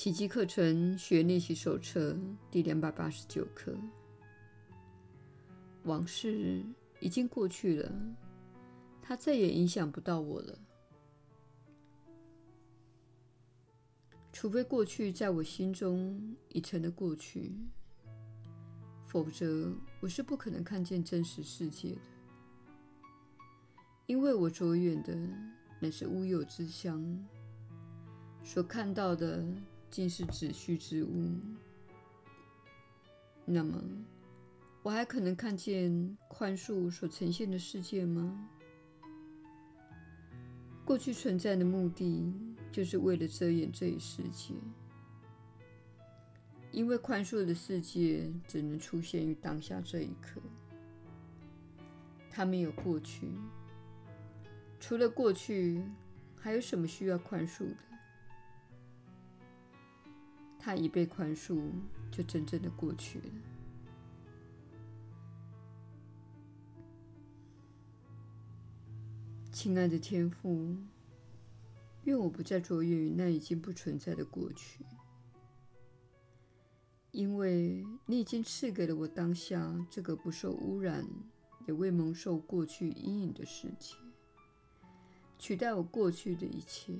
奇迹课程学练习手册第两百八十九课。往事已经过去了，它再也影响不到我了。除非过去在我心中已成了过去，否则我是不可能看见真实世界的。因为我着眼的乃是乌有之乡，所看到的。竟是子虚之物。那么，我还可能看见宽恕所呈现的世界吗？过去存在的目的，就是为了遮掩这一世界，因为宽恕的世界只能出现于当下这一刻，它没有过去。除了过去，还有什么需要宽恕的？他一被宽恕，就真正的过去了。亲爱的天父，愿我不再着眼于那已经不存在的过去，因为你已经赐给了我当下这个不受污染、也未蒙受过去阴影的世界，取代我过去的一切。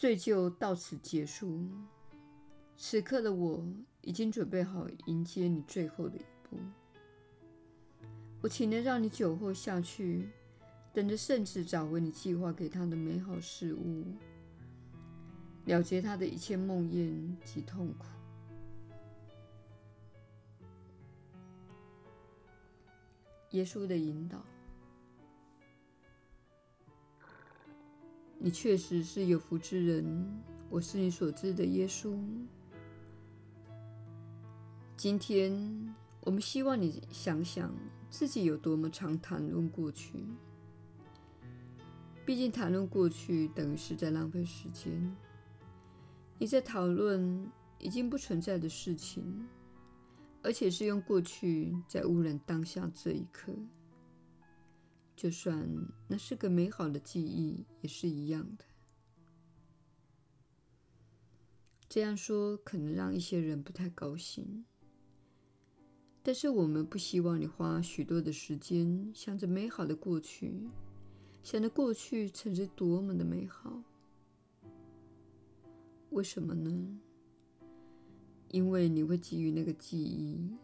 罪就到此结束。此刻的我已经准备好迎接你最后的一步。我岂能让你久候下去，等着圣子找回你计划给他的美好事物，了结他的一切梦魇及痛苦？耶稣的引导。你确实是有福之人，我是你所知的耶稣。今天，我们希望你想想自己有多么常谈论过去。毕竟，谈论过去等于是在浪费时间。你在讨论已经不存在的事情，而且是用过去在污染当下这一刻。就算那是个美好的记忆，也是一样的。这样说可能让一些人不太高兴，但是我们不希望你花许多的时间想着美好的过去，想着过去曾是多么的美好。为什么呢？因为你会基于那个记忆，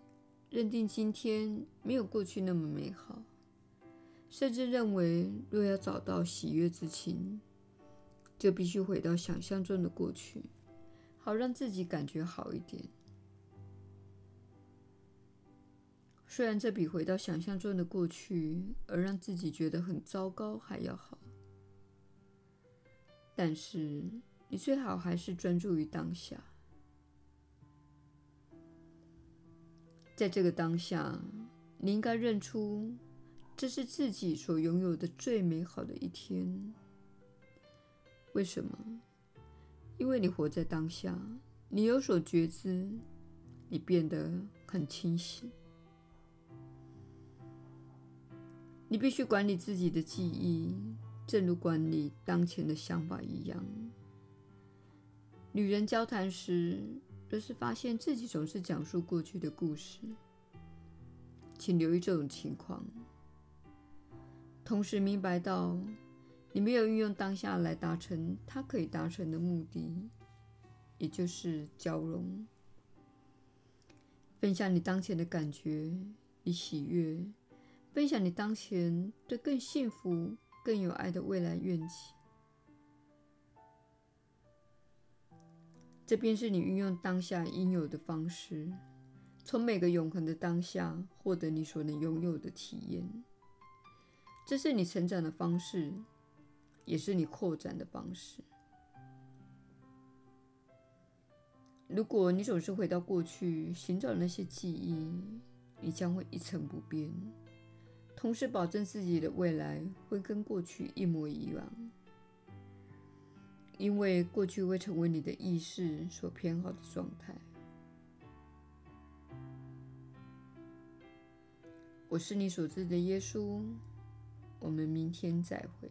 认定今天没有过去那么美好。甚至认为，若要找到喜悦之情，就必须回到想象中的过去，好让自己感觉好一点。虽然这比回到想象中的过去而让自己觉得很糟糕还要好，但是你最好还是专注于当下。在这个当下，你应该认出。这是自己所拥有的最美好的一天。为什么？因为你活在当下，你有所觉知，你变得很清醒。你必须管理自己的记忆，正如管理当前的想法一样。与人交谈时，若是发现自己总是讲述过去的故事，请留意这种情况。同时明白到，你没有运用当下来达成它可以达成的目的，也就是交融。分享你当前的感觉与喜悦，分享你当前对更幸福、更有爱的未来愿景。这便是你运用当下应有的方式，从每个永恒的当下获得你所能拥有的体验。这是你成长的方式，也是你扩展的方式。如果你总是回到过去寻找那些记忆，你将会一成不变，同时保证自己的未来会跟过去一模一样，因为过去会成为你的意识所偏好的状态。我是你所知的耶稣。我们明天再会。